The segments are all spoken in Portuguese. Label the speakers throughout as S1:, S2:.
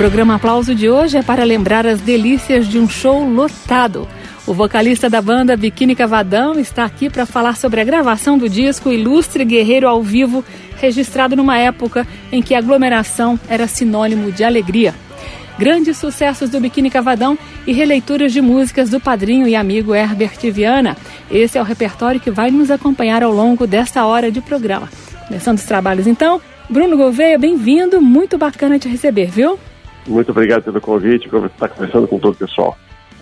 S1: Programa Aplauso de hoje é para lembrar as delícias de um show lotado. O vocalista da banda Biquíni Cavadão está aqui para falar sobre a gravação do disco Ilustre Guerreiro ao Vivo, registrado numa época em que aglomeração era sinônimo de alegria. Grandes sucessos do Biquíni Cavadão e releituras de músicas do padrinho e amigo Herbert Viana. Esse é o repertório que vai nos acompanhar ao longo desta hora de programa. Começando os trabalhos então, Bruno Gouveia, bem-vindo, muito bacana te receber, viu?
S2: Muito obrigado pelo convite, por estar conversando com todo o pessoal.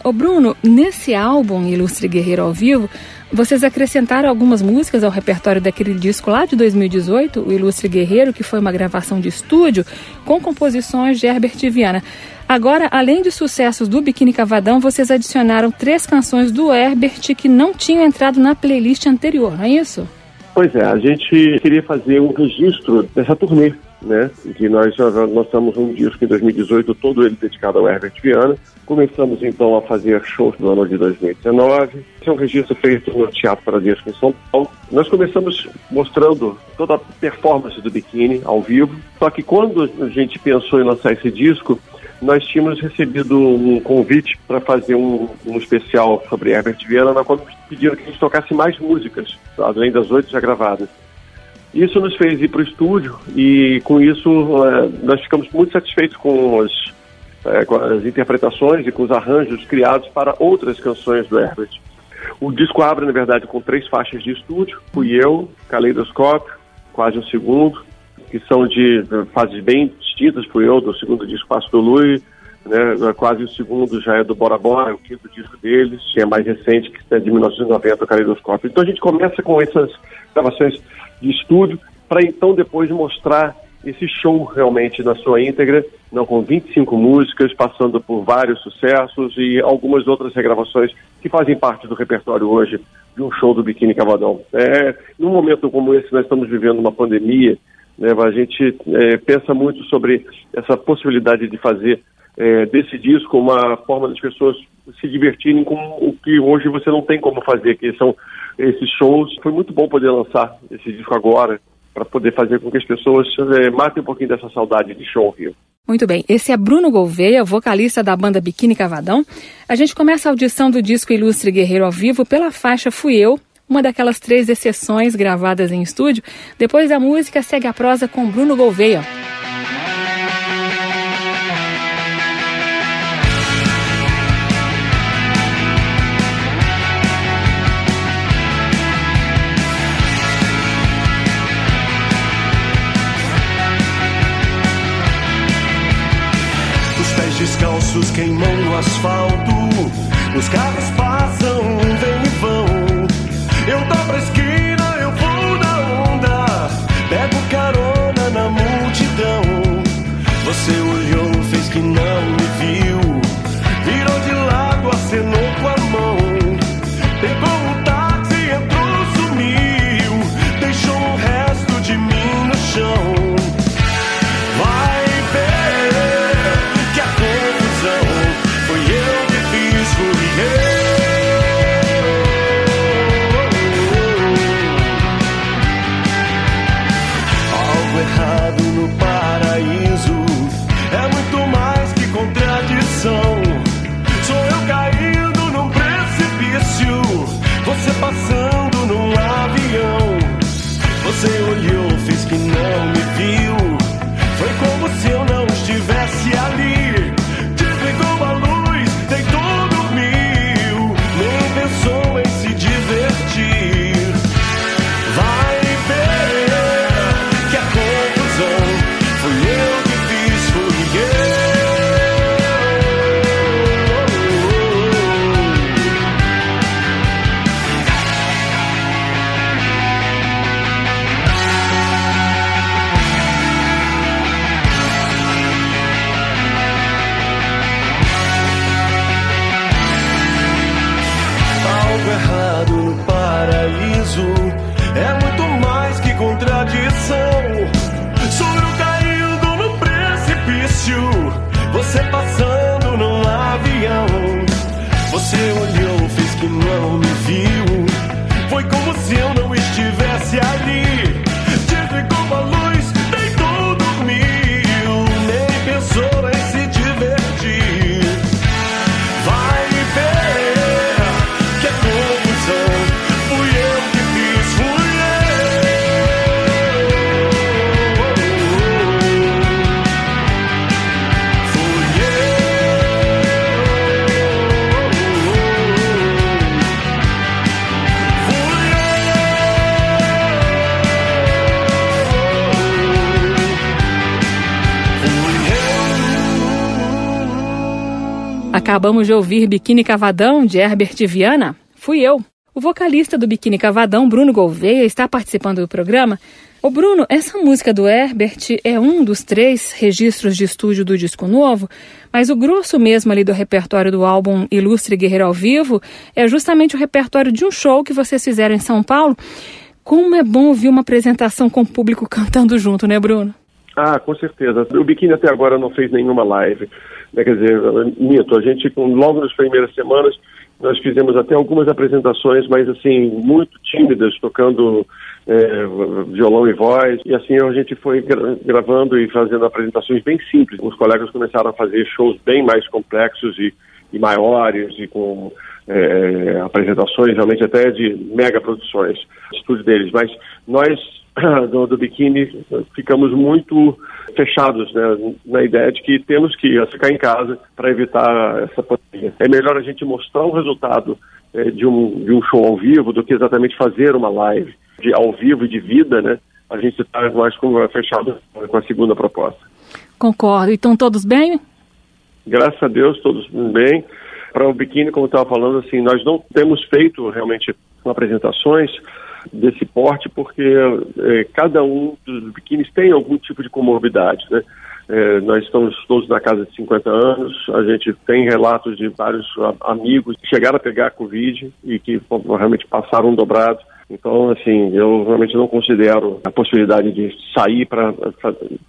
S1: Ô Bruno, nesse álbum Ilustre Guerreiro ao Vivo, vocês acrescentaram algumas músicas ao repertório daquele disco lá de 2018, o Ilustre Guerreiro, que foi uma gravação de estúdio com composições de Herbert Viana. Agora, além de sucessos do Biquíni Cavadão, vocês adicionaram três canções do Herbert que não tinham entrado na playlist anterior, não é isso?
S2: Pois é, a gente queria fazer um registro dessa turnê né? Que nós lançamos um disco em 2018, todo ele dedicado ao Herbert Viana. Começamos então a fazer shows no ano de 2019. Esse é um registro feito no Teatro Paradisco em São Paulo. Nós começamos mostrando toda a performance do biquíni ao vivo. Só que quando a gente pensou em lançar esse disco, nós tínhamos recebido um convite para fazer um, um, especial sobre Herbert Viana, na qual pediram que a gente tocasse mais músicas, além das oito já gravadas. Isso nos fez ir para o estúdio e com isso é, nós ficamos muito satisfeitos com as, é, com as interpretações e com os arranjos criados para outras canções do Herbert. O disco abre, na verdade, com três faixas de estúdio. Fui eu, Caleidoscópio, quase um segundo, que são de fases bem distintas. Fui eu, do segundo disco Passo do Lui, né, quase o segundo já é do Bora Bora, o quinto disco deles, é mais recente, que é de 1990, o Caleidoscópio. Então a gente começa com essas gravações de estúdio, para então depois mostrar esse show realmente na sua íntegra, não com 25 músicas, passando por vários sucessos e algumas outras regravações que fazem parte do repertório hoje de um show do Biquíni Cavadão. É, num momento como esse, nós estamos vivendo uma pandemia, né, a gente é, pensa muito sobre essa possibilidade de fazer é, desse disco uma forma das pessoas se divertirem com o que hoje você não tem como fazer, que são esses shows. Foi muito bom poder lançar esse disco agora, para poder fazer com que as pessoas é, matem um pouquinho dessa saudade de show Rio.
S1: Muito bem, esse é Bruno Gouveia, vocalista da banda Biquíni Cavadão. A gente começa a audição do disco Ilustre Guerreiro ao vivo pela faixa Fui Eu, uma daquelas três exceções gravadas em estúdio. Depois da música, segue a prosa com Bruno Gouveia.
S3: Descalços queimam no asfalto. Os carros passam, vêm e vão. Eu tô pra esquina,
S1: Acabamos de ouvir Biquíni Cavadão, de Herbert Viana. Fui eu. O vocalista do Biquíni Cavadão, Bruno Gouveia, está participando do programa. Ô Bruno, essa música do Herbert é um dos três registros de estúdio do disco novo, mas o grosso mesmo ali do repertório do álbum Ilustre Guerreiro ao Vivo é justamente o repertório de um show que vocês fizeram em São Paulo. Como é bom ouvir uma apresentação com o público cantando junto, né, Bruno?
S2: Ah, com certeza. O Biquíni até agora não fez nenhuma live. Né? Quer dizer, minto, a gente, logo nas primeiras semanas, nós fizemos até algumas apresentações, mas assim, muito tímidas, tocando é, violão e voz. E assim a gente foi gra- gravando e fazendo apresentações bem simples. Os colegas começaram a fazer shows bem mais complexos e, e maiores e com é, apresentações realmente até de mega produções, estúdio deles. Mas nós do, do biquíni ficamos muito fechados né, na ideia de que temos que ficar em casa para evitar essa pandemia. É melhor a gente mostrar o resultado eh, de, um, de um show ao vivo do que exatamente fazer uma live de ao vivo e de vida, né? A gente está mais com, fechado com a segunda proposta.
S1: Concordo. E estão todos bem?
S2: Graças a Deus, todos bem. Para o biquíni, como eu estava falando, assim, nós não temos feito realmente apresentações desse porte porque eh, cada um dos biquínis tem algum tipo de comorbidade, né? Eh, nós estamos todos na casa de 50 anos, a gente tem relatos de vários amigos que chegaram a pegar Covid e que realmente passaram dobrado. Então, assim, eu realmente não considero a possibilidade de sair para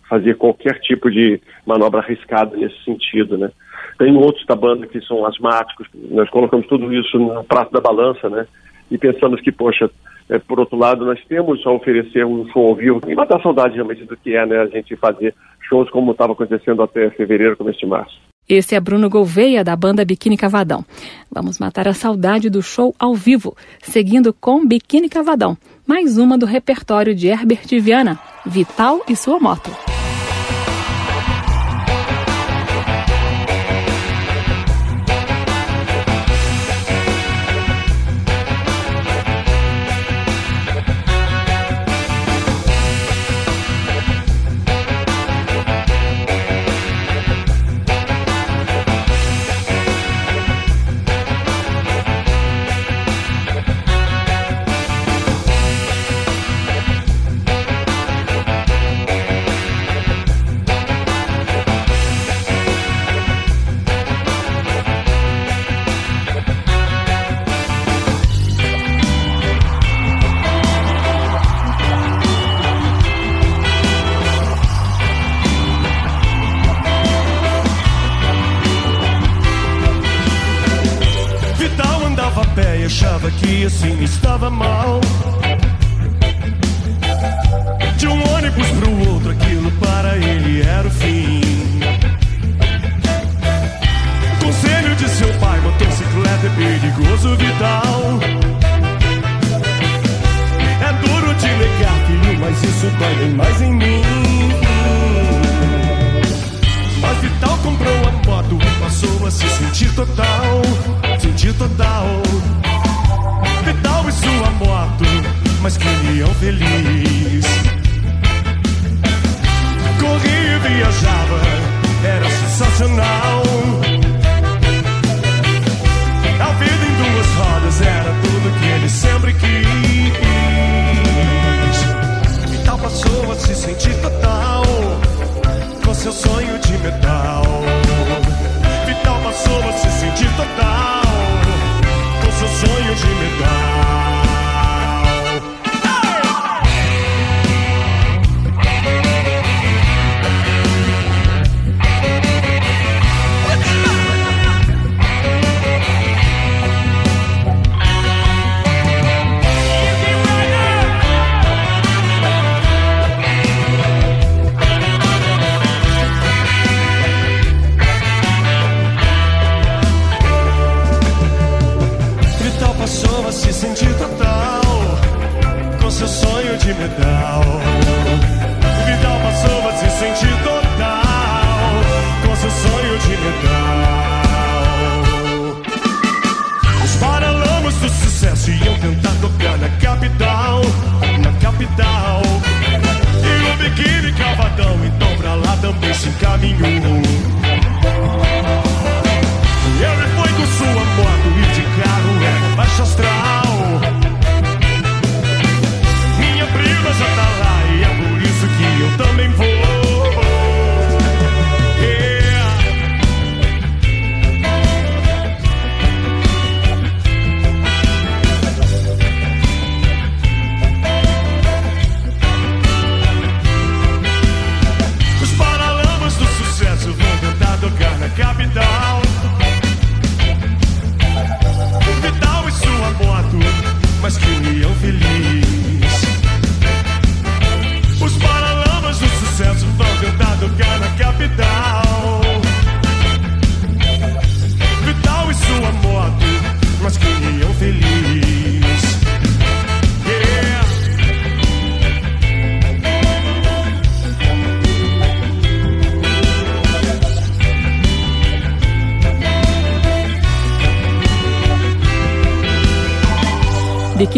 S2: fazer qualquer tipo de manobra arriscada nesse sentido, né? Tem outros da banda que são asmáticos, nós colocamos tudo isso no prato da balança, né? E pensamos que, poxa, é, por outro lado, nós temos a oferecer um show ao vivo e matar saudade realmente do que é, né? A gente fazer shows como estava acontecendo até fevereiro, começo de março.
S1: Esse é Bruno Gouveia, da banda Biquíni Cavadão. Vamos matar a saudade do show ao vivo, seguindo com Biquíni Cavadão, mais uma do repertório de Herbert Viana, Vital e sua moto.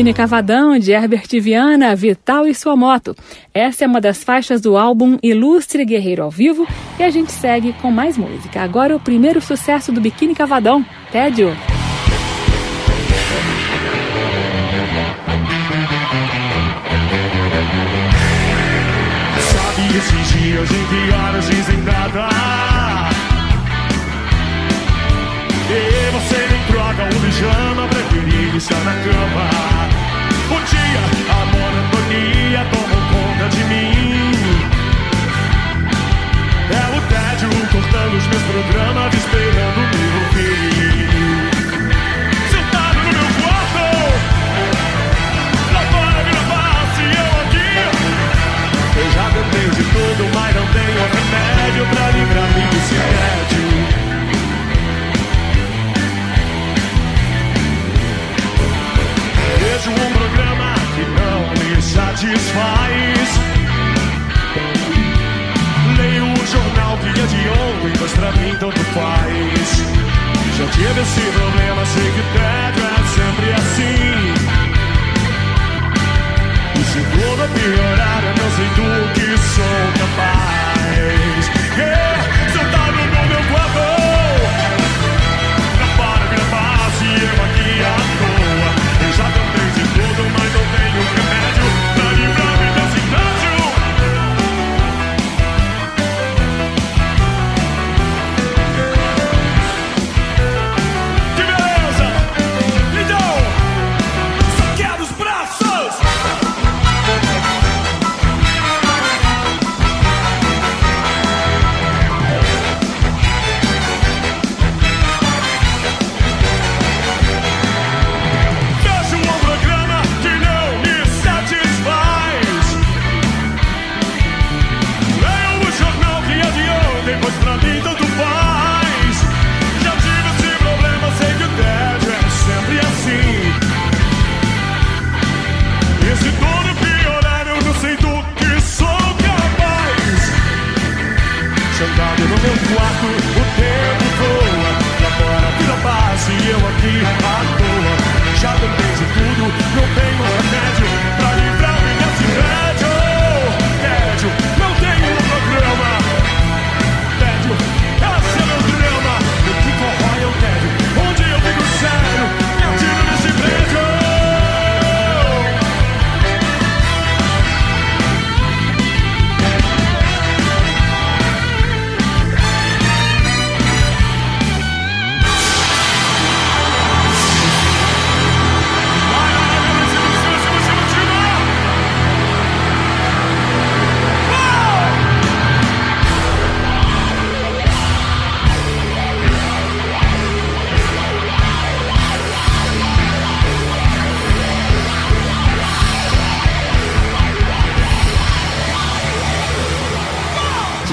S3: Cine Cavadão, de
S1: Herbert Viana, Vital e sua moto. Essa é uma das faixas do álbum Ilustre Guerreiro ao Vivo e a gente segue com mais música. Agora o primeiro sucesso do Biquíni Cavadão, Tédio.
S3: Sabe esses dias em que horas dizem nada? pijama, preferi estar na cama. O dia a monotonia tomou conta de mim. É o tédio cortando os meus programas, esperando o meu fim. Sentado no meu quarto, lá fora me face, eu aqui. Eu já tentei de tudo, mas não tenho remédio pra livrar-me do céu. faz. Leio o jornal dia é de ontem, mas pra mim tanto faz. Já tive esse problema, sei que deve é sempre assim. E se tudo piorar, eu não sei do que sou capaz. Yeah.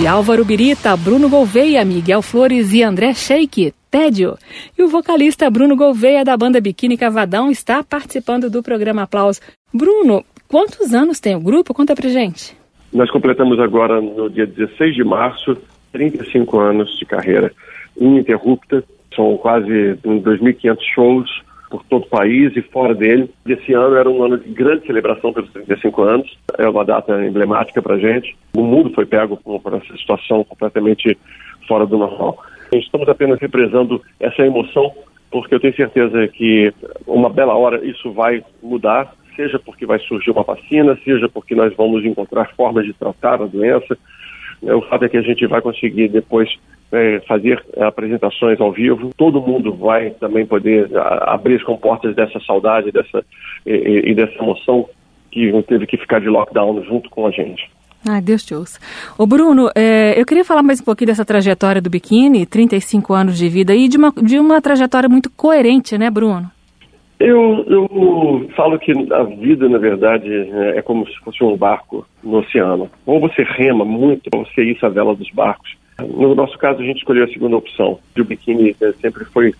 S1: Álvaro Birita, Bruno Gouveia, Miguel Flores e André Sheik, Tédio. E o vocalista Bruno Gouveia, da banda Biquíni Cavadão, está participando do programa Aplausos. Bruno, quantos anos tem o grupo? Conta pra gente.
S2: Nós completamos agora, no dia 16 de março, 35 anos de carreira ininterrupta. São quase 2.500 shows por todo o país e fora dele. Esse ano era um ano de grande celebração pelos 35 anos. É uma data emblemática para a gente. O mundo foi pego por essa situação completamente fora do normal. Estamos apenas represando essa emoção, porque eu tenho certeza que uma bela hora isso vai mudar, seja porque vai surgir uma vacina, seja porque nós vamos encontrar formas de tratar a doença. O fato é que a gente vai conseguir depois é, fazer apresentações ao vivo. Todo mundo vai também poder abrir as comportas dessa saudade dessa, e, e dessa emoção que teve que ficar de lockdown junto com a gente.
S1: Ai, Deus te ouça. Ô Bruno, é, eu queria falar mais um pouquinho dessa trajetória do biquíni, 35 anos de vida, e de uma, de uma trajetória muito coerente, né, Bruno?
S2: Eu, eu falo que a vida, na verdade, é como se fosse um barco no oceano. Ou você rema muito, ou você issa a vela dos barcos. No nosso caso, a gente escolheu a segunda opção. O biquíni eh, sempre foi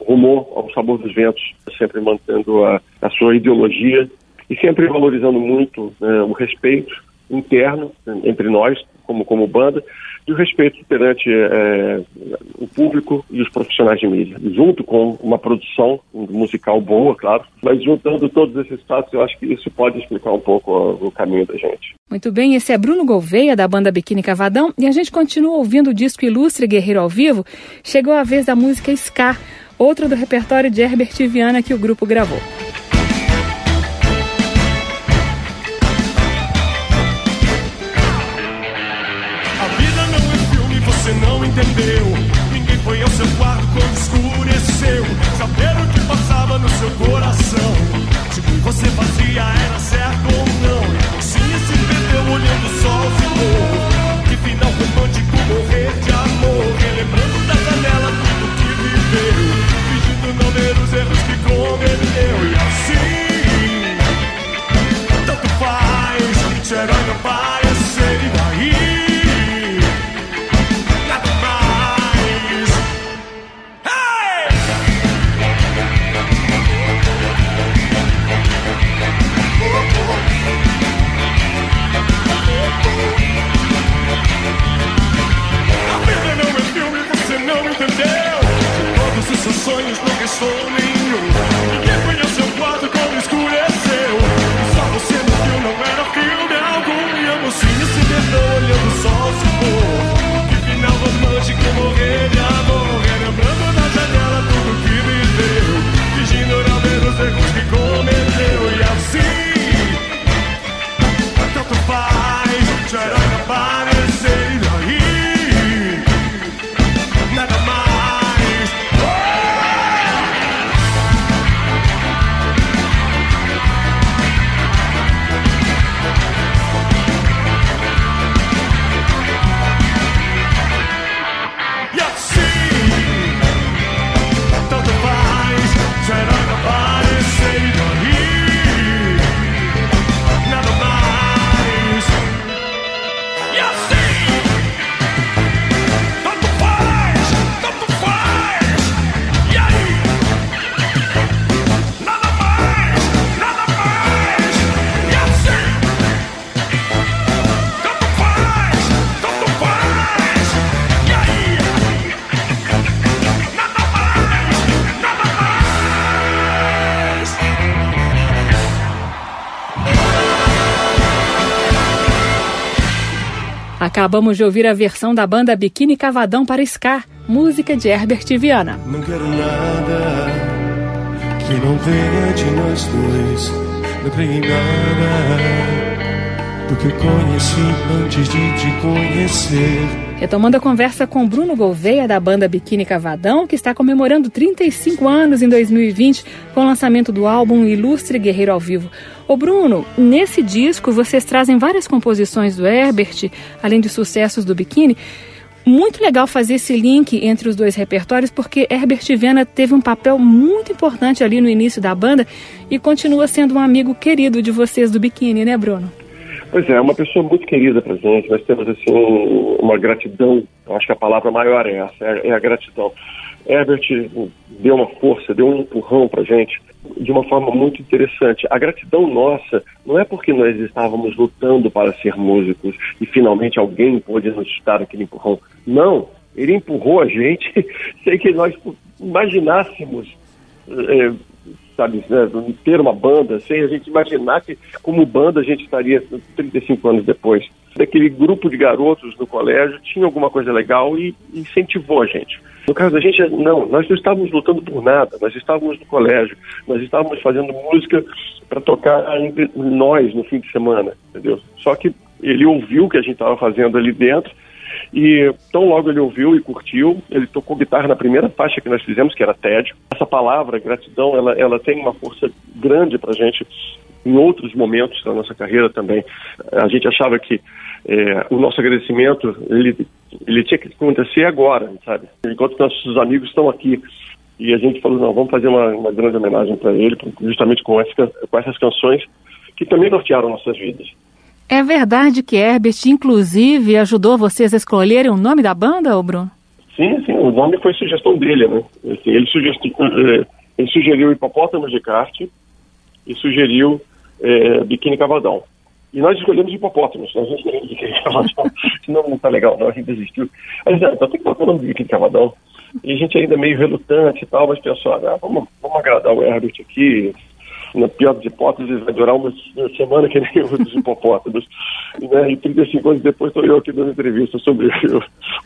S2: rumou ao sabor dos ventos, sempre mantendo a, a sua ideologia e sempre valorizando muito né, o respeito interno entre nós, como, como banda, e o respeito perante é, o público e os profissionais de mídia, junto com uma produção musical boa, claro, mas juntando todos esses fatos, eu acho que isso pode explicar um pouco o caminho da gente.
S1: Muito bem, esse é Bruno Gouveia, da banda Biquíni Cavadão, e a gente continua ouvindo o disco Ilustre Guerreiro ao Vivo. Chegou a vez da música Scar, outro do repertório de Herbert Viana que o grupo gravou.
S3: Entendeu. Ninguém foi ao seu quarto quando escureceu. Saber o que passava no seu coração. Se o que você fazia era certo
S1: Acabamos de ouvir a versão da banda Biquíni Cavadão para Scar, música de Herbert Viana.
S3: Não quero nada que não venha de nós dois. Não creio em nada do que eu conheci antes de te conhecer.
S1: Retomando a conversa com Bruno Gouveia, da banda Biquíni Cavadão, que está comemorando 35 anos em 2020 com o lançamento do álbum Ilustre Guerreiro ao Vivo. Ô Bruno, nesse disco vocês trazem várias composições do Herbert, além de sucessos do Biquíni. Muito legal fazer esse link entre os dois repertórios, porque Herbert Viana teve um papel muito importante ali no início da banda e continua sendo um amigo querido de vocês do Biquíni, né, Bruno?
S2: Pois é, é uma pessoa muito querida pra gente. Nós temos, assim, uma gratidão. Eu acho que a palavra maior é essa, é, é a gratidão. Herbert deu uma força, deu um empurrão pra gente de uma forma muito interessante. A gratidão nossa não é porque nós estávamos lutando para ser músicos e finalmente alguém pôde nos dar aquele empurrão. Não, ele empurrou a gente sem que nós imaginássemos é, sabe, ter uma banda, sem a gente imaginar que como banda a gente estaria 35 anos depois. Daquele grupo de garotos no colégio tinha alguma coisa legal e incentivou a gente. No caso da gente, não, nós não estávamos lutando por nada, nós estávamos no colégio, nós estávamos fazendo música para tocar nós no fim de semana, entendeu? Só que ele ouviu o que a gente estava fazendo ali dentro e tão logo ele ouviu e curtiu, ele tocou guitarra na primeira faixa que nós fizemos, que era tédio. Essa palavra, gratidão, ela, ela tem uma força grande para gente em outros momentos da nossa carreira também. A gente achava que é, o nosso agradecimento ele, ele tinha que acontecer agora, sabe? Enquanto nossos amigos estão aqui. E a gente falou, não, vamos fazer uma, uma grande homenagem para ele, justamente com, essa, com essas canções que também nortearam nossas vidas.
S1: É verdade que Herbert, inclusive, ajudou vocês a escolherem o nome da banda, Bruno?
S2: Sim, sim, o nome foi sugestão dele, né? Assim, ele, sugesti eh, ele sugeriu Hipopótamos de Kart e sugeriu é, Biquíni Cavadão. E nós escolhemos hipopótamos, nós não escolhemos Biquíni Cavadão, senão não tá legal, não, a gente desistiu. Mas é, então tem que botar o nome de Biquíni Cavadão. E a gente ainda meio relutante e tal, mas pensou, ah, vamos, vamos agradar o Herbert aqui, na pior das hipóteses, vai durar uma semana que nem o dos hipopótamos. né? E 35 anos depois estou eu aqui dando entrevista sobre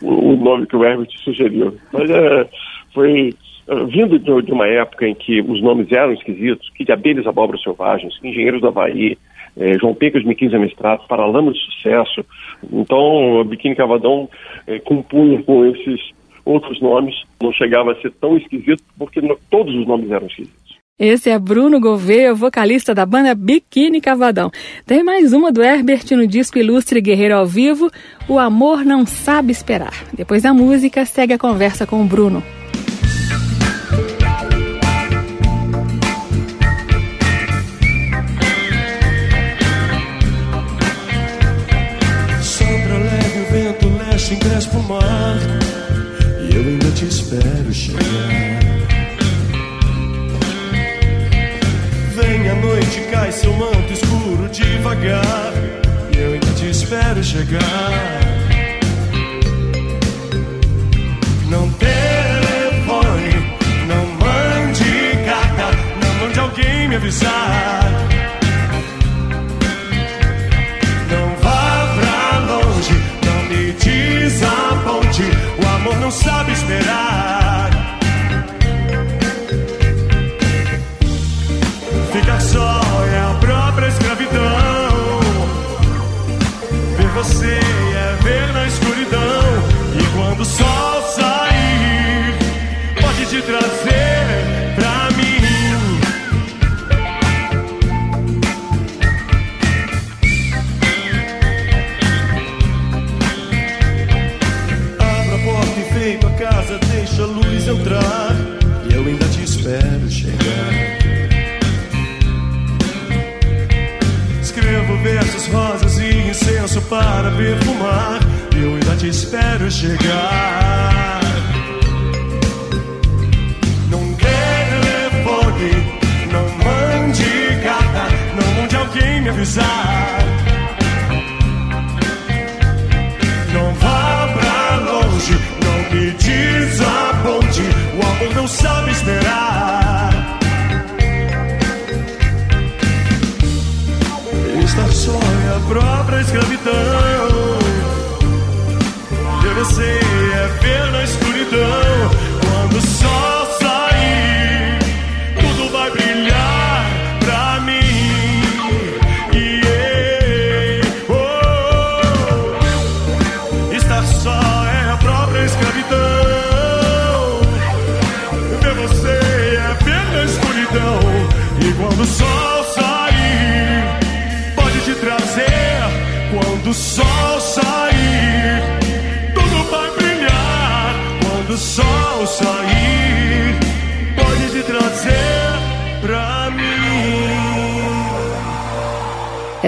S2: o, o, nome que o Herbert sugeriu. Mas é, foi uh, vindo de, de, uma época em que os nomes eram esquisitos, que de abelhas abóboras selvagens, engenheiros do Havaí, eh, João Pecas, Miquins Amestrados, Paralama de Sucesso. Então, o Biquíni Cavadão eh, compunha com esses outros nomes, não chegava a ser tão esquisito, porque no, todos os nomes eram esquisitos.
S1: Esse é Bruno Gouveia, vocalista da banda Biquíni Cavadão. Tem mais uma do Herbert no disco Ilustre Guerreiro ao Vivo, O Amor Não Sabe Esperar. Depois da música, segue a conversa com o Bruno.
S3: Sopra leve o vento leste, encrespa o mar E eu ainda te espero chegar noite cai seu manto escuro devagar. E eu ainda te espero chegar. Não telefone, não mande carta, não mande alguém me avisar. Não vá pra longe, não me desaponte. O amor não sabe esperar. Você perfumar. Eu ainda te espero chegar. Não telefone, não mande carta, não mande alguém me avisar. Não vá pra longe, não me desaponte. O amor não sabe esperar. Estar só a própria escravidão. Ver você é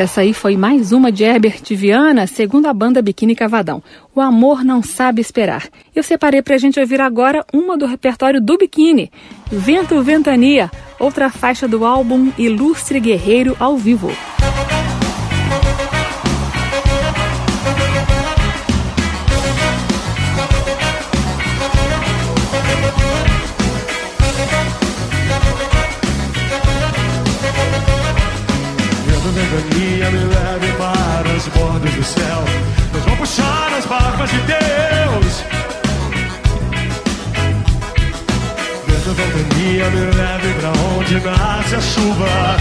S1: Essa aí foi mais uma de Herbert Viana, segundo a banda Biquíni Cavadão. O Amor Não Sabe Esperar. Eu separei pra gente ouvir agora uma do repertório do Biquíni, Vento Ventania, outra faixa do álbum Ilustre Guerreiro ao vivo.
S3: Céu. Nós vamos puxar as barbas de Deus. Vento, ventania me leve pra onde nasce a chuva.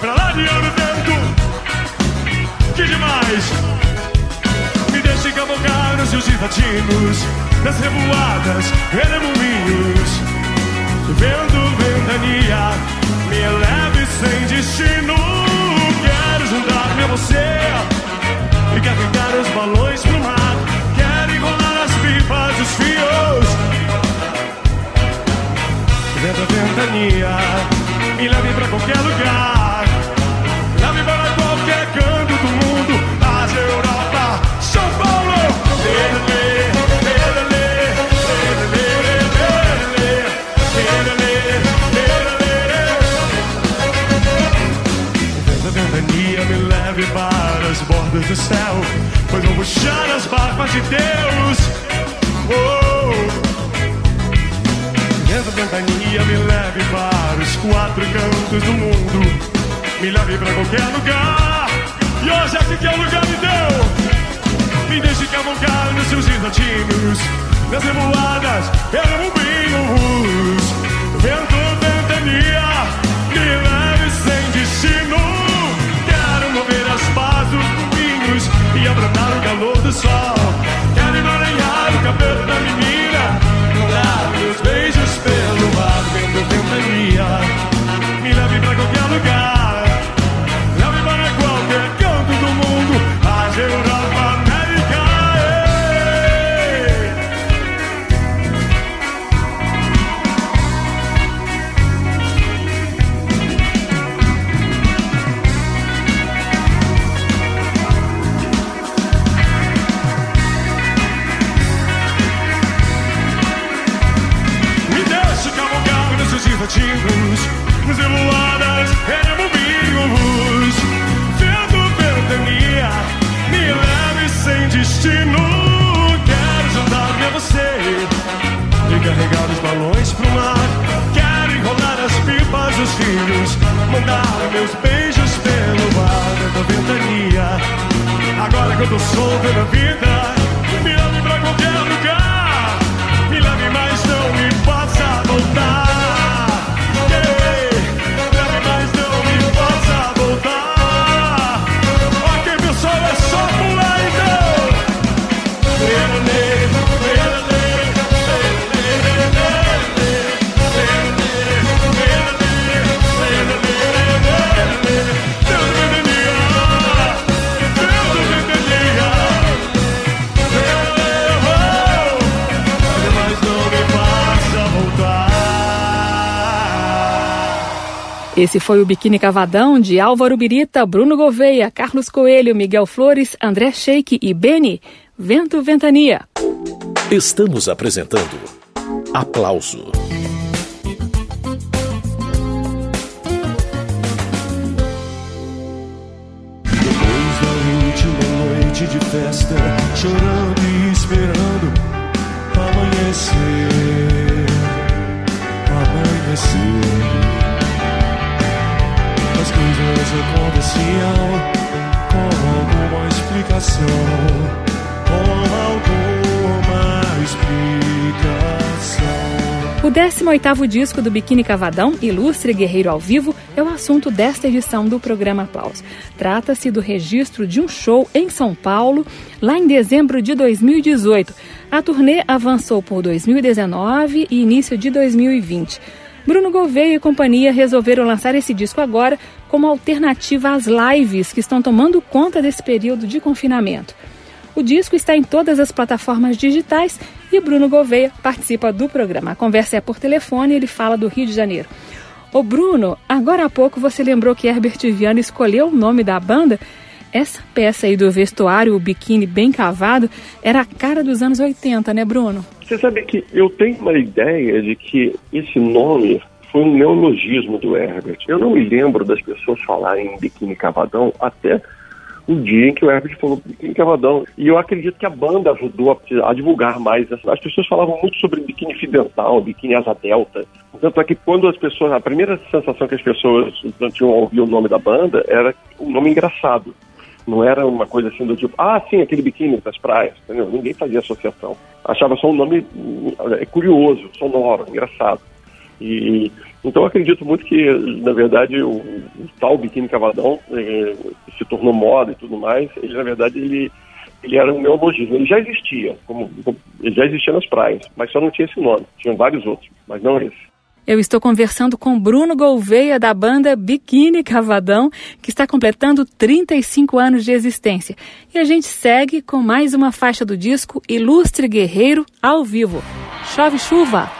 S3: Pra lá de ouro vento, que demais. Me deixe cavalgar nos seus latinos, nas revoadas, redemoinhos. Vento, ventania, me leve sem destino juntar-me a você e carregar os balões pro mar. Quero enrolar as pipas dos fios. Venta ventania, me leve pra qualquer lugar. Puxar as barbas de Deus. Oh. Da ventania me leve para os quatro cantos do mundo, me leve para qualquer lugar. E hoje aqui que é o lugar me deu. Me deixe cavalgar nos seus latinos, nas revoadas, remoinhos. Vento, ventania, me leve sem destino e abrandar o calor do sol. Quero emaranhar o cabelo da menina, dar meus beijos pelo ar, vendo ventania. Me leve pra qualquer lugar, carregar os balões pro mar. Quero enrolar as pipas dos filhos, mandar meus beijos pelo ar da ventania. Agora que eu tô solto na vida, me leve pra qualquer lugar.
S1: Esse foi o Biquíni Cavadão de Álvaro Birita, Bruno Gouveia, Carlos Coelho, Miguel Flores, André Sheik e Beni. Vento Ventania.
S4: Estamos apresentando Aplauso.
S3: Depois da última noite de festa, chorando aconteciam com alguma explicação, com alguma explicação.
S1: O 18º disco do Biquíni Cavadão, Ilustre Guerreiro ao Vivo, é o assunto desta edição do programa Aplausos. Trata-se do registro de um show em São Paulo, lá em dezembro de 2018. A turnê avançou por 2019 e início de 2020. Bruno Gouveia e companhia resolveram lançar esse disco agora como alternativa às lives que estão tomando conta desse período de confinamento. O disco está em todas as plataformas digitais e Bruno Gouveia participa do programa. A conversa é por telefone e ele fala do Rio de Janeiro.
S3: Ô Bruno, agora há pouco você lembrou que Herbert Viana escolheu o nome da banda. Essa peça aí do vestuário, o biquíni bem cavado, era a cara dos anos 80, né, Bruno?
S2: Você sabe que eu tenho uma ideia de que esse nome foi um neologismo do Herbert. Eu não me lembro das pessoas falarem em biquíni cavadão até o dia em que o Herbert falou biquíni cavadão. E eu acredito que a banda ajudou a, a divulgar mais. As pessoas falavam muito sobre biquíni fidental, biquíni asa delta. Tanto é que quando as pessoas, a primeira sensação que as pessoas tinham ao ouvir o nome da banda era um nome engraçado. Não era uma coisa assim do tipo, ah, sim, aquele biquíni das praias, entendeu? Ninguém fazia associação. Achava só um nome é, curioso, sonoro, engraçado. E então acredito muito que, na verdade, o, o tal biquíni cavadão eh, se tornou moda e tudo mais. Ele, na verdade, ele, ele era um neologismo. Ele já existia, como, ele já existia nas praias, mas só não tinha esse nome. Tinham vários outros, mas não esse.
S3: Eu estou conversando com Bruno Gouveia, da banda Biquíni Cavadão, que está completando 35 anos de existência. E a gente segue com mais uma faixa do disco Ilustre Guerreiro ao vivo. Chove chuva!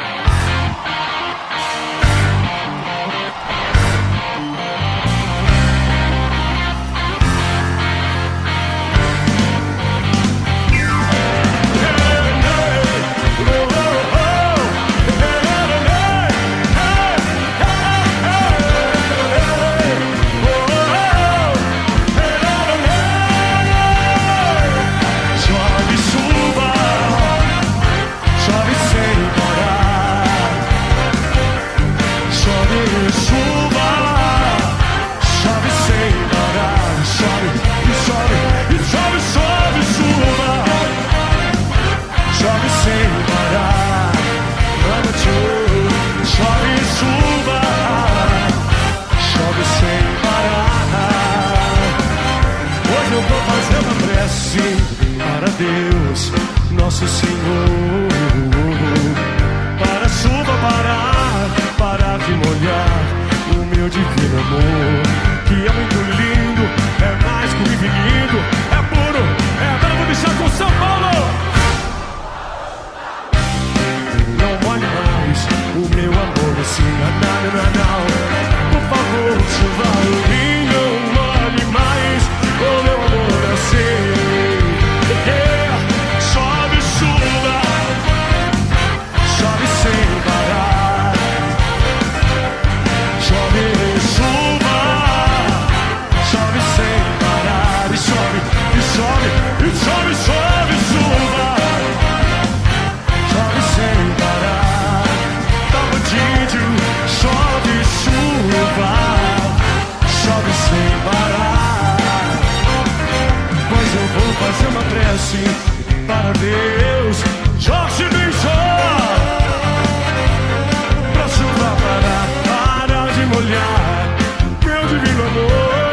S3: de Vila Amor.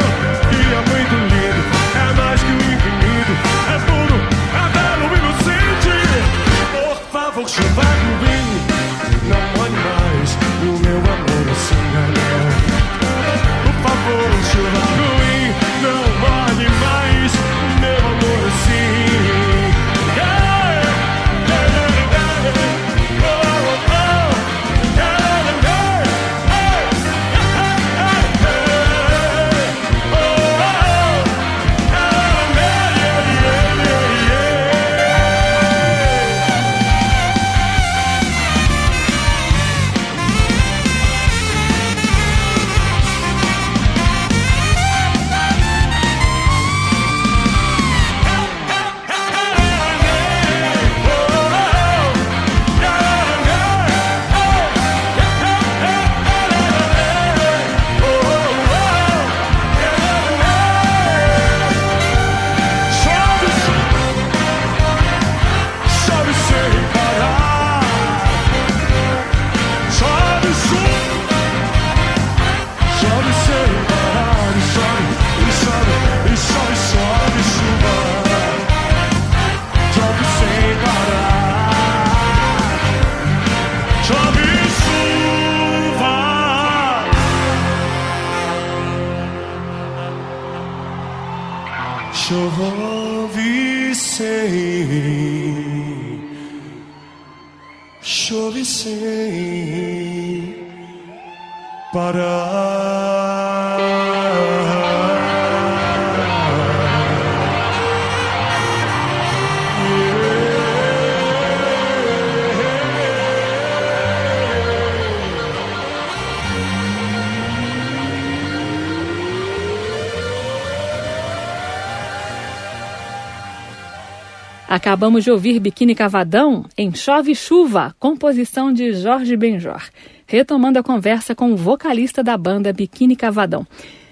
S3: Acabamos de ouvir Biquíni Cavadão em Chove Chuva, composição de Jorge Benjor, retomando a conversa com o vocalista da banda Biquíni Cavadão.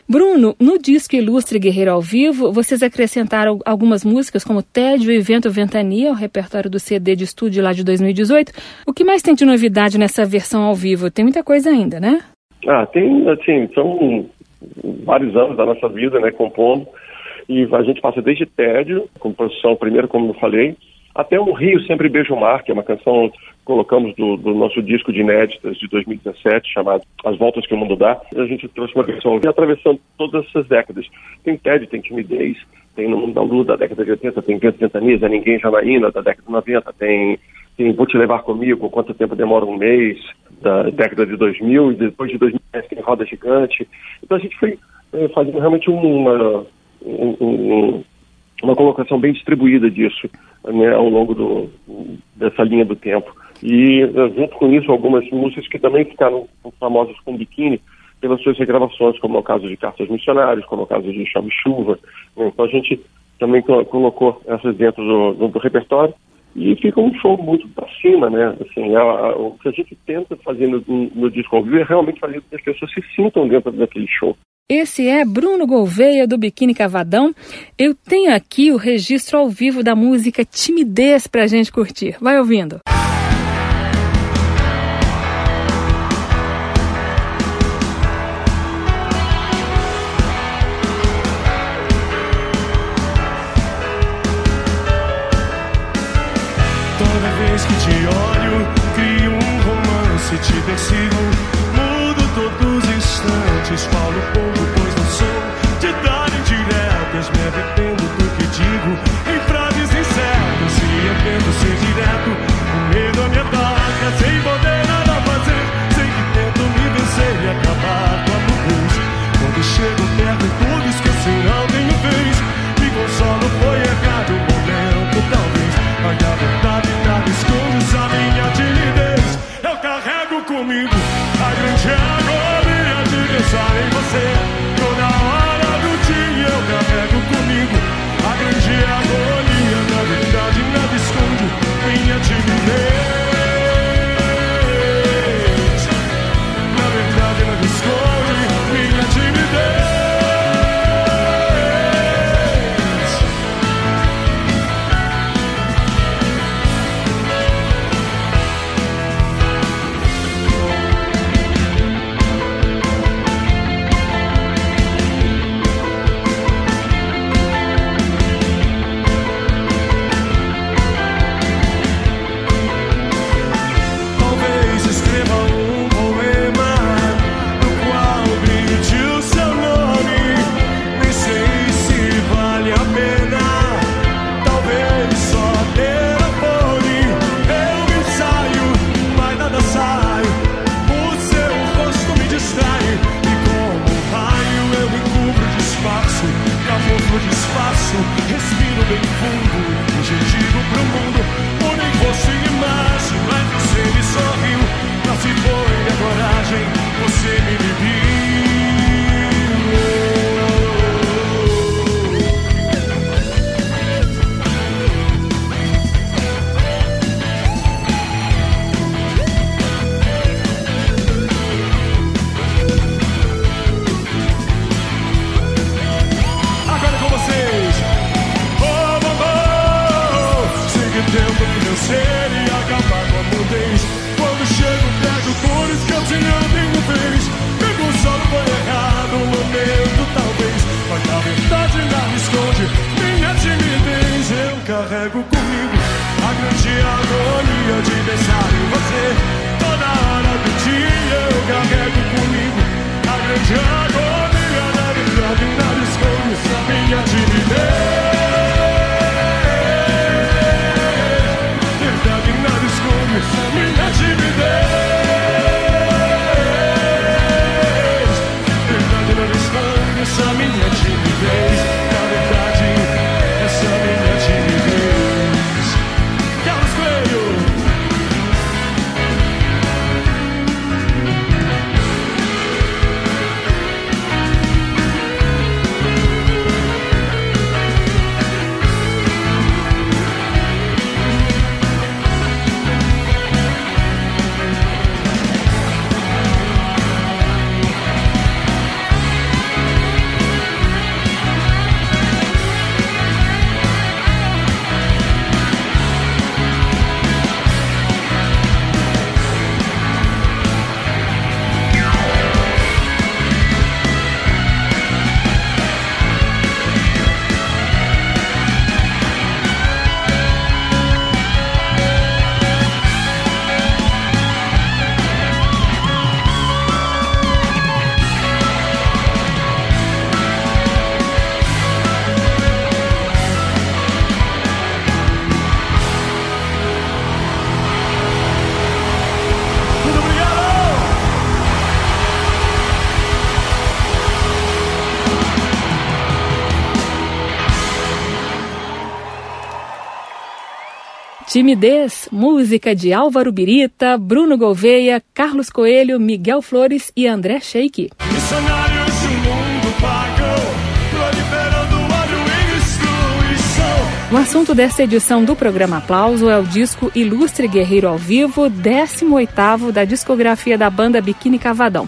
S3: Bruno, no disco Ilustre Guerreiro ao Vivo, vocês acrescentaram algumas músicas como Tédio e Vento Ventania, ao repertório do CD de estúdio lá de 2018. O que mais tem de novidade nessa versão ao vivo? Tem muita coisa ainda, né?
S2: Ah, tem, assim, são vários anos da nossa vida, né, compondo. E a gente passa desde Tédio, composição primeiro, como eu falei, até o Rio Sempre Beijo o Mar, que é uma canção que colocamos do, do, nosso disco de inéditas de 2017, chamado As Voltas que o Mundo Dá. A gente trouxe uma versão atravessando todas essas décadas. Tem Tédio, tem Timidez, tem No Mundo da Lua da década de 80, tem Vento Ventaniza, Ninguém Janaína da década de 90, tem, tem Vou Te Levar Comigo, Quanto Tempo Demora um Mês, da década de 2000, e depois de 2010 tem Roda Gigante. Então a gente foi é, fazendo realmente uma um, uma colocação bem distribuída disso né, ao longo do, dessa linha do tempo. E eh, junto com isso, algumas músicas que também ficaram famosas com biquíni pelas suas regravações, como é o caso de Cartas Missionários, como é o caso de Chave Chuva. Então a gente também colocou essas dentro do, do repertório e fica um show muito para cima, né? Assim, a, a, o que a gente tenta fazer no, no disco ao vivo é realmente fazer com que as pessoas se sintam dentro daquele show.
S3: Esse é Bruno Gouveia do Biquíni Cavadão. Eu tenho aqui o registro ao vivo da música Timidez pra gente curtir. Vai ouvindo.
S5: Timidez,
S1: música de Álvaro Birita, Bruno Gouveia, Carlos Coelho, Miguel Flores e André Sheik.
S3: Missionários de um mundo pagão, proliferando ódio e destruição.
S1: O assunto desta edição do programa Aplauso é o disco Ilustre Guerreiro ao Vivo, 18º da discografia da banda Biquíni Cavadão.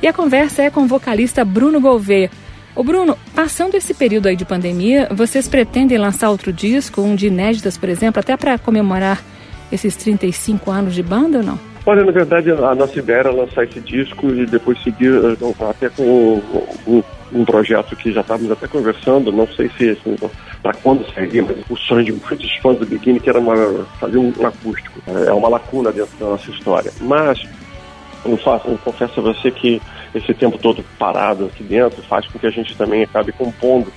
S1: E a conversa é com o vocalista Bruno Gouveia. Ô Bruno, passando esse período aí de pandemia, vocês pretendem lançar outro disco, um de inéditas, por exemplo, até para comemorar esses 35 anos de banda ou não?
S2: Olha, na verdade, a nossa ideia era lançar esse disco e depois seguir eh, até com um, projeto que já estávamos até conversando, não sei se assim, para quando sairia, mas o sonho de muitos fãs do Biquíni que era uma, fazer um, um acústico. É uma lacuna dentro da nossa história. Mas eu, faço, eu confesso a você que esse tempo todo parado aqui dentro faz com que a gente também acabe compondo,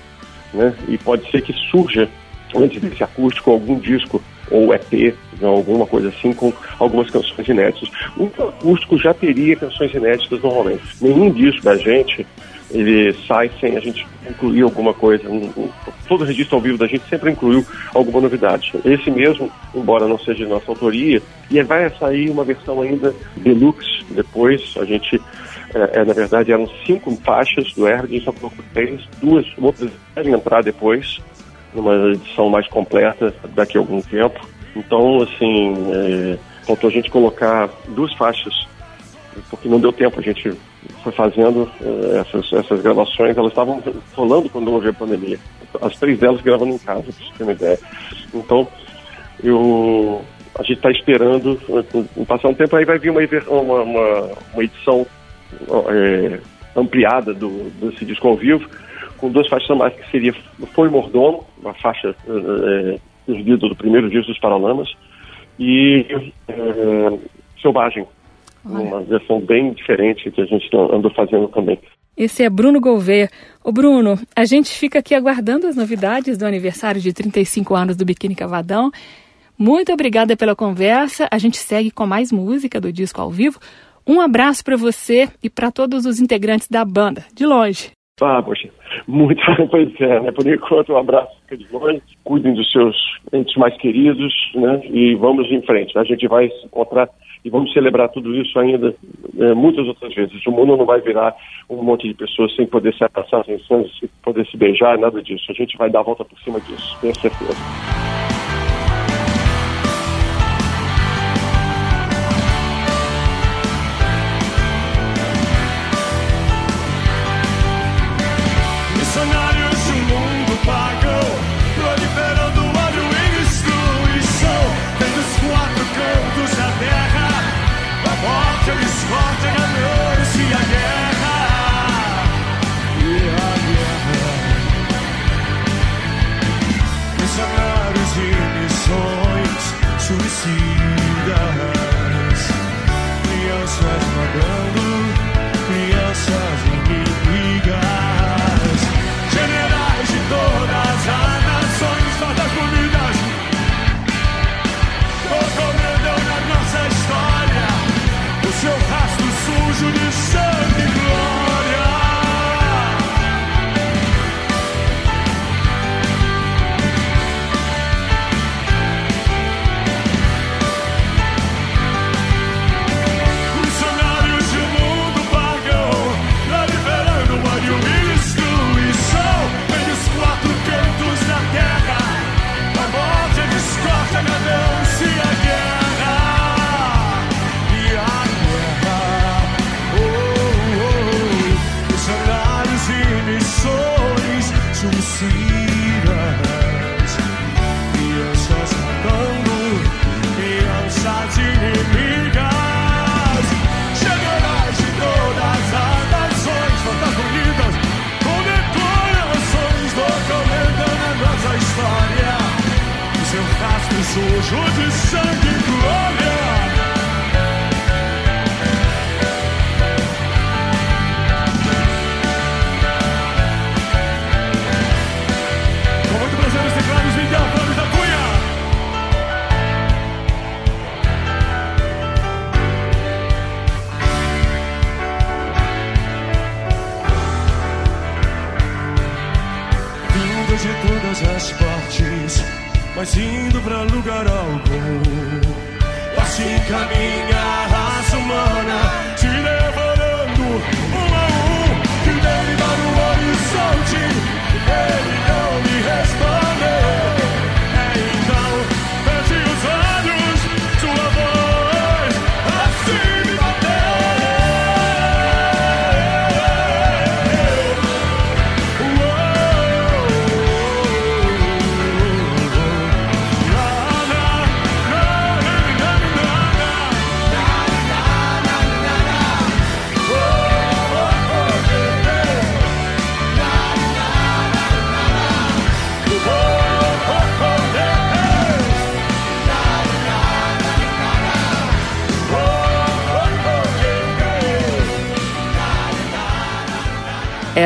S2: né? E pode ser que surja, antes desse acústico, algum disco ou EP, né, alguma coisa assim, com algumas canções inéditas. Um acústico já teria canções inéditas normalmente. Nenhum disco da gente ele sai sem a gente incluir alguma coisa. Todo registro ao vivo da gente sempre incluiu alguma novidade. Esse mesmo, embora não seja de nossa autoria, e vai sair uma versão ainda deluxe depois. A gente, é, é na verdade, eram cinco faixas do Herb, a gente só colocou três, duas outras devem entrar depois, numa edição mais completa daqui a algum tempo. Então, assim, é, faltou a gente colocar duas faixas, porque não deu tempo, a gente foi fazendo eh, essas, essas gravações, elas estavam rolando quando houve a pandemia. As três delas gravando em casa, para você ter uma ideia. Então, eu, a gente está esperando, eh, passar um tempo, aí vai vir uma, uma, uma edição é, ampliada do, desse disco ao vivo, com duas faixas mais, que seria Foi Mordomo, uma faixa é, do primeiro disco dos Paralamas, e é, Selvagem, uma versão bem diferente que a gente andou fazendo também.
S1: Esse é Bruno Gouveia. Ô Bruno, a gente fica aqui aguardando as novidades do aniversário de 35 anos do Biquíni Cavadão. Muito obrigada pela conversa. A gente segue com mais música do disco ao vivo. Um abraço para você e para todos os integrantes da banda, de longe.
S2: Ah, poxa, muito, pois é, né? Por enquanto, um abraço fica de longe. Cuidem dos seus entes mais queridos, né? E vamos em frente. A gente vai se encontrar e vamos celebrar tudo isso ainda é, muitas outras vezes. O mundo não vai virar um monte de pessoas sem poder se abraçar, sem poder se beijar, nada disso. A gente vai dar a volta por cima disso, tenho certeza.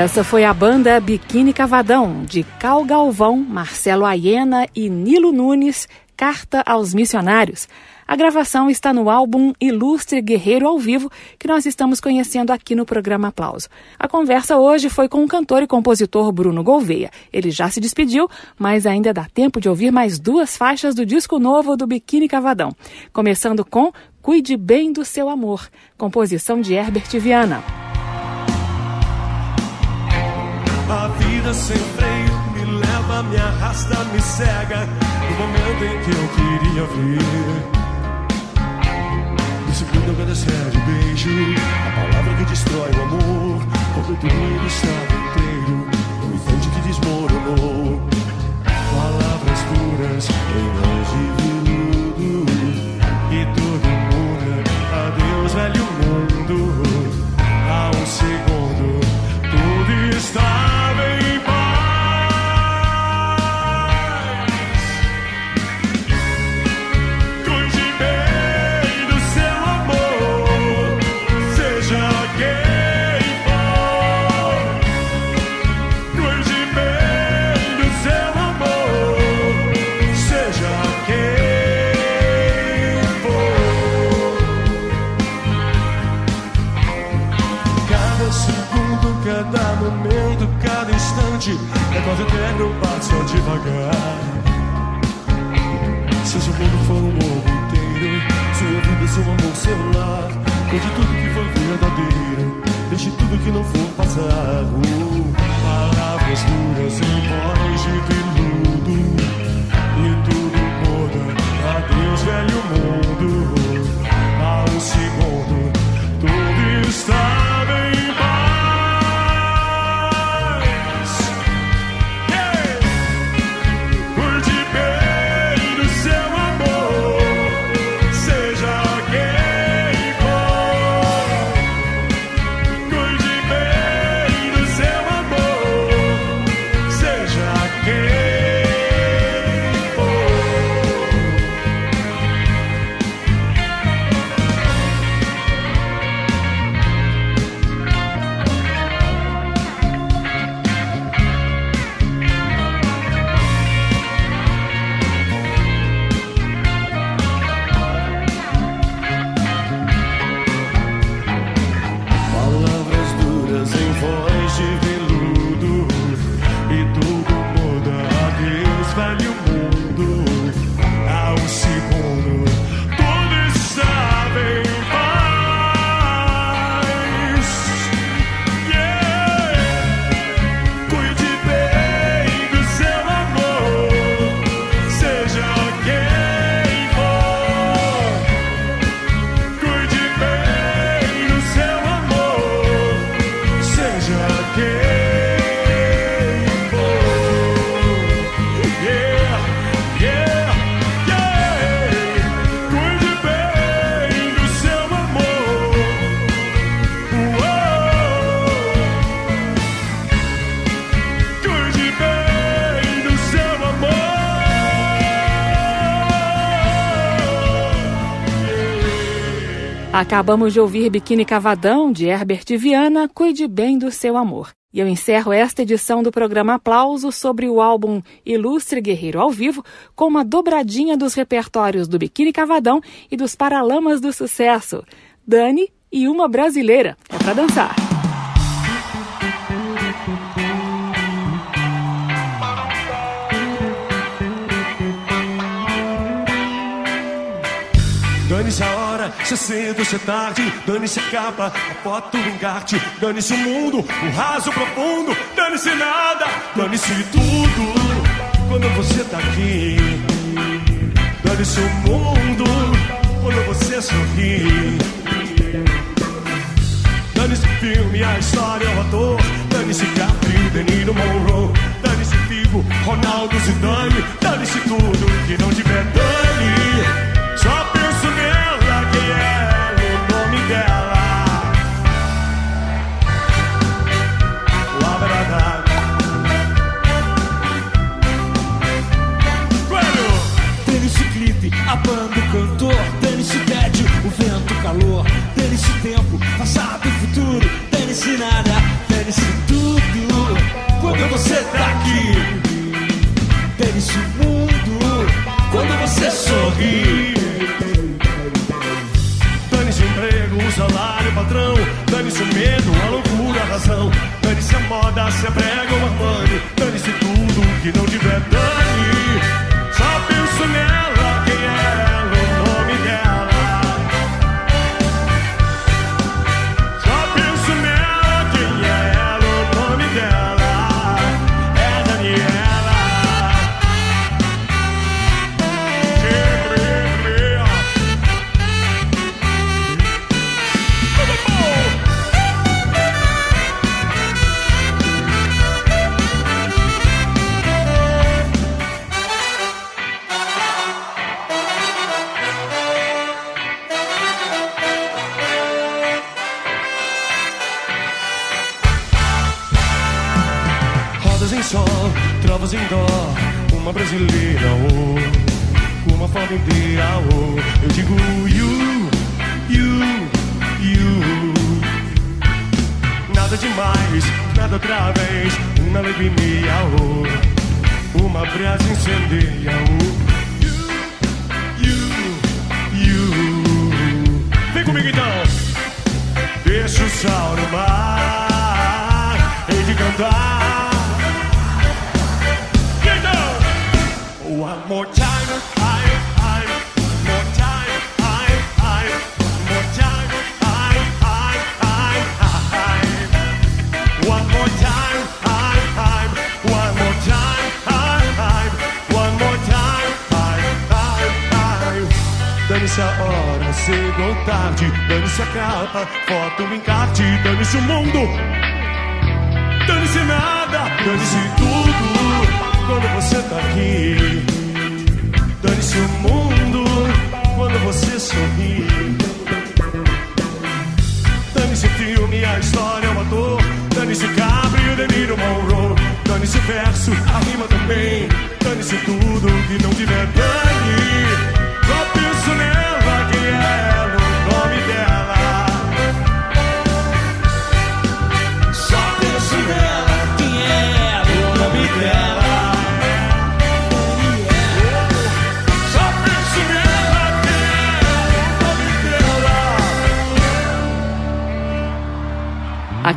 S1: Essa foi a banda Biquíni Cavadão, de Cal Galvão, Marcelo Aiena e Nilo Nunes, Carta aos Missionários. A gravação está no álbum Ilustre Guerreiro ao Vivo, que nós estamos conhecendo aqui no programa Aplauso. A conversa hoje foi com o cantor e compositor Bruno Gouveia. Ele já se despediu, mas ainda dá tempo de ouvir mais duas faixas do disco novo do Biquíni Cavadão. Começando com Cuide Bem do Seu Amor, composição de Herbert Viana.
S3: A vida sem freio me leva, me arrasta, me cega No momento em que eu queria ver. De segundo eu recebe beijo. A palavra que destrói o amor Quando tudo estava inteiro No instante que desmoronou. Palavras puras em mãos de veludo E tudo muda Adeus velho É quase eterno, passa devagar. Se seu mundo for um mundo inteiro Sua vida, seu amor, seu lar Conte tudo que for verdadeiro Deixe tudo que não for passado. Palavras duras em voz de veludo E tudo muda. Adeus, velho mundo. Um segundo Tudo estava em paz
S1: Acabamos de ouvir Biquíni Cavadão, de Herbert Viana, Cuide Bem do Seu Amor. E eu encerro esta edição do programa Aplauso sobre o álbum Ilustre Guerreiro ao Vivo com uma dobradinha dos repertórios do Biquíni Cavadão e dos Paralamas do Sucesso. Dani e uma brasileira. É para dançar.
S3: Dani Saúde. Se cedo, se é tarde, dane-se a capa, a foto, o encarte, dane-se o mundo, o raso profundo, dane-se nada, dane-se tudo. Quando você tá aqui, dane-se o mundo, quando você sorri. Dane-se o filme, a história, o ator, dane-se Capri, Deniro Monroe, dane-se Figo, Ronaldo Zidane, dane-se tudo que não tiver dane.
S6: Dane-se tempo, passado e futuro, dane-se nada, dane-se tudo. Quando você tá aqui, dane-se o mundo, quando você sorri.
S3: Dane-se o emprego, o salário, o patrão. Dane-se o medo, a loucura, a razão. Dane-se a moda, se é prega ou armani. Dane-se tudo que não tiver dane.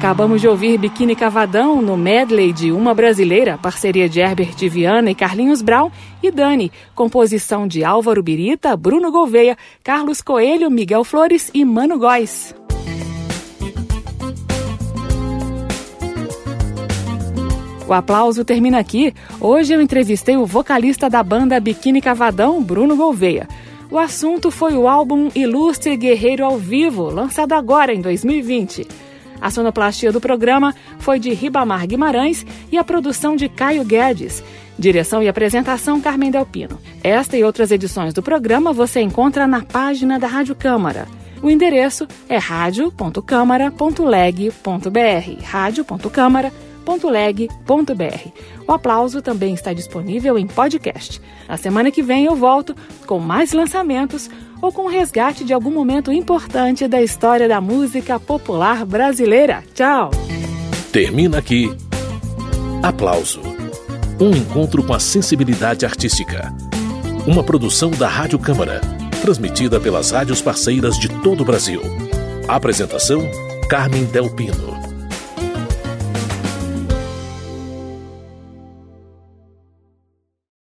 S1: Acabamos de ouvir Biquíni Cavadão no medley de Uma Brasileira, parceria de Herbert Viana e Carlinhos Brown, e Dani, composição de Álvaro Birita, Bruno Gouveia, Carlos Coelho, Miguel Flores e Mano Góes. O aplauso termina aqui. Hoje eu entrevistei o vocalista da banda Biquíni Cavadão, Bruno Gouveia. O assunto foi o álbum Ilustre Guerreiro ao Vivo, lançado agora em 2020. A sonoplastia do programa foi de Ribamar Guimarães e a produção de Caio Guedes. Direção e apresentação Carmen Delpino. Esta e outras edições do programa você encontra na página da Rádio Câmara. O endereço é radio.câmara.leg.br. rádio.câmara.leg.br. O aplauso também está disponível em podcast. Na semana que vem eu volto com mais lançamentos ou com resgate de algum momento importante da história da música popular brasileira. Tchau!
S4: Termina aqui. Aplauso. Um encontro com a sensibilidade artística. Uma produção da Rádio Câmara, transmitida pelas rádios parceiras de todo o Brasil. Apresentação: Carmen Del Pino.